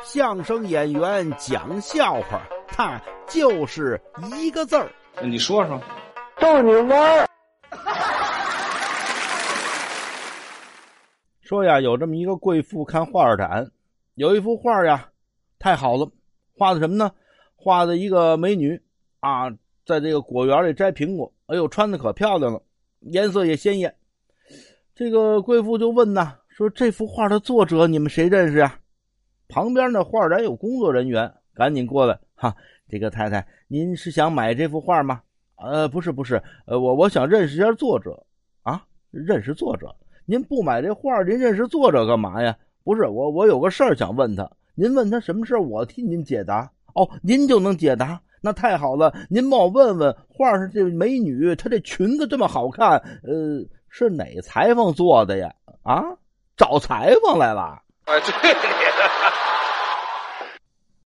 相声演员讲笑话，他就是一个字儿。你说说，逗你玩儿。说呀，有这么一个贵妇看画展，有一幅画呀，太好了，画的什么呢？画的一个美女啊，在这个果园里摘苹果，哎呦，穿的可漂亮了，颜色也鲜艳。这个贵妇就问呐，说这幅画的作者你们谁认识呀？旁边的画展有工作人员，赶紧过来哈。这个太太，您是想买这幅画吗？呃，不是，不是，呃，我我想认识一下作者啊，认识作者。您不买这画，您认识作者干嘛呀？不是我，我有个事儿想问他。您问他什么事儿，我替您解答。哦，您就能解答，那太好了。您帮我问问，画上这美女，她这裙子这么好看，呃，是哪裁缝做的呀？啊，找裁缝来了？啊去